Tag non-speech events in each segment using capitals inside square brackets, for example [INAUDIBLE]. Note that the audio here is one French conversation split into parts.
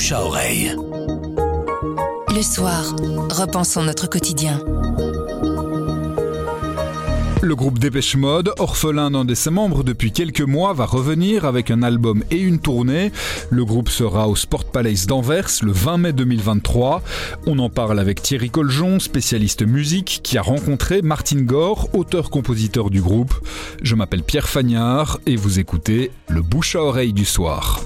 bouche à oreille. Le soir, repensons notre quotidien. Le groupe Dépêche Mode, orphelin d'un de ses membres depuis quelques mois, va revenir avec un album et une tournée. Le groupe sera au Sport Palace d'Anvers le 20 mai 2023. On en parle avec Thierry Coljon, spécialiste musique, qui a rencontré Martin Gore, auteur-compositeur du groupe. Je m'appelle Pierre Fagnard et vous écoutez le bouche à oreille du soir.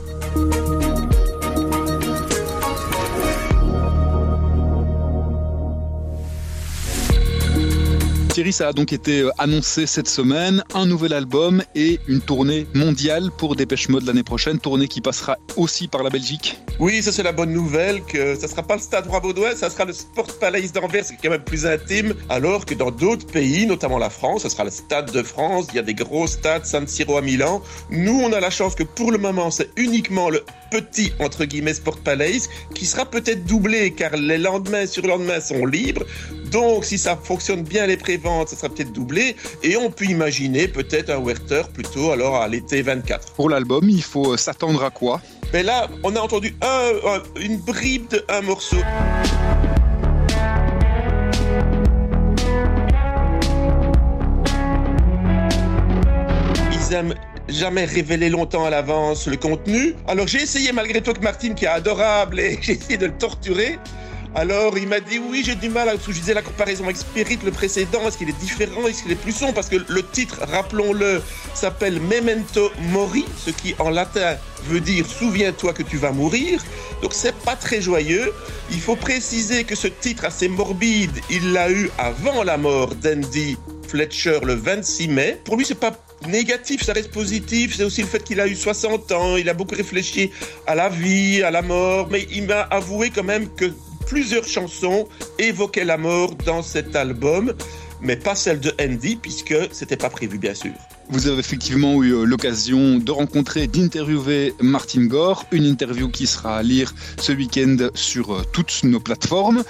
Thierry, ça a donc été euh, annoncé cette semaine, un nouvel album et une tournée mondiale pour Dépêche Mode l'année prochaine, tournée qui passera aussi par la Belgique. Oui, ça c'est la bonne nouvelle, que ça sera pas le Stade Roi-Baudouin, ça sera le Sport Palace d'Anvers, qui est quand même plus intime, alors que dans d'autres pays, notamment la France, ça sera le Stade de France, il y a des gros stades, San Siro à Milan. Nous, on a la chance que pour le moment, c'est uniquement le petit, entre guillemets, Sport Palace, qui sera peut-être doublé, car les lendemains sur lendemain sont libres. Donc, si ça fonctionne bien les préventes, ça sera peut-être doublé. Et on peut imaginer peut-être un Werther plutôt alors à l'été 24. Pour l'album, il faut euh, s'attendre à quoi? Mais là, on a entendu une bribe de un morceau. Ils aiment jamais révéler longtemps à l'avance le contenu. Alors j'ai essayé malgré tout que Martine, qui est adorable, et [LAUGHS] j'ai essayé de le torturer. Alors il m'a dit oui j'ai du mal à je disais la comparaison avec Spirit le précédent est-ce qu'il est différent est-ce qu'il est plus sombre? Parce que le titre rappelons-le s'appelle Memento Mori ce qui en latin veut dire souviens-toi que tu vas mourir donc c'est pas très joyeux il faut préciser que ce titre assez morbide il l'a eu avant la mort d'Andy Fletcher le 26 mai pour lui c'est pas négatif, ça reste positif. C'est aussi le fait qu'il a eu 60 ans, il a beaucoup réfléchi à la vie, à la mort, mais il m'a avoué quand même que plusieurs chansons évoquaient la mort dans cet album, mais pas celle de Andy, puisque c'était pas prévu, bien sûr. Vous avez effectivement eu euh, l'occasion de rencontrer, d'interviewer Martin Gore, une interview qui sera à lire ce week-end sur euh, toutes nos plateformes.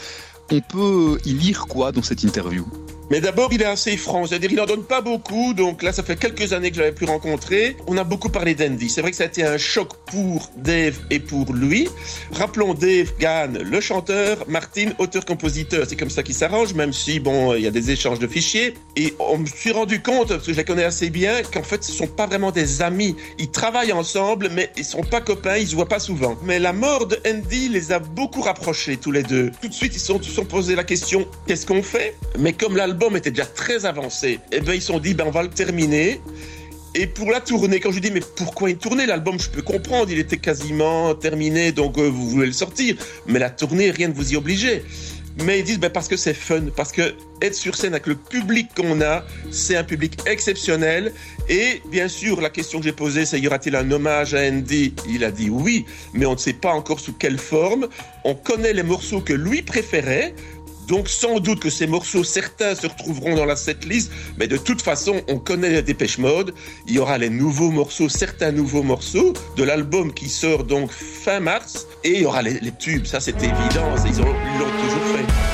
On peut y lire quoi dans cette interview? Mais d'abord, il est assez franc, c'est-à-dire il n'en donne pas beaucoup, donc là, ça fait quelques années que je l'avais plus rencontré. On a beaucoup parlé d'Andy. C'est vrai que ça a été un choc pour Dave et pour lui. Rappelons Dave Gann, le chanteur, Martin, auteur-compositeur. C'est comme ça qu'il s'arrange, même si, bon, il y a des échanges de fichiers. Et on me suis rendu compte, parce que je les connais assez bien, qu'en fait, ce sont pas vraiment des amis. Ils travaillent ensemble, mais ils sont pas copains, ils se voient pas souvent. Mais la mort de Andy les a beaucoup rapprochés, tous les deux. Tout de suite, ils se sont, sont posé la question, qu'est-ce qu'on fait? Mais comme l'album l'album était déjà très avancé, et eh ben ils se sont dit ben on va le terminer. Et pour la tournée, quand je dis mais pourquoi une tournée? L'album, je peux comprendre, il était quasiment terminé, donc euh, vous voulez le sortir. Mais la tournée, rien ne vous y obligeait. Mais ils disent ben, parce que c'est fun, parce que être sur scène avec le public qu'on a, c'est un public exceptionnel. Et bien sûr, la question que j'ai posée, c'est y aura-t-il un hommage à Andy Il a dit oui, mais on ne sait pas encore sous quelle forme. On connaît les morceaux que lui préférait. Donc sans doute que ces morceaux, certains se retrouveront dans la setlist, mais de toute façon, on connaît les Dépêche Mode. Il y aura les nouveaux morceaux, certains nouveaux morceaux de l'album qui sort donc fin mars, et il y aura les, tubes, ça c'est évident, ils l'ont toujours fait.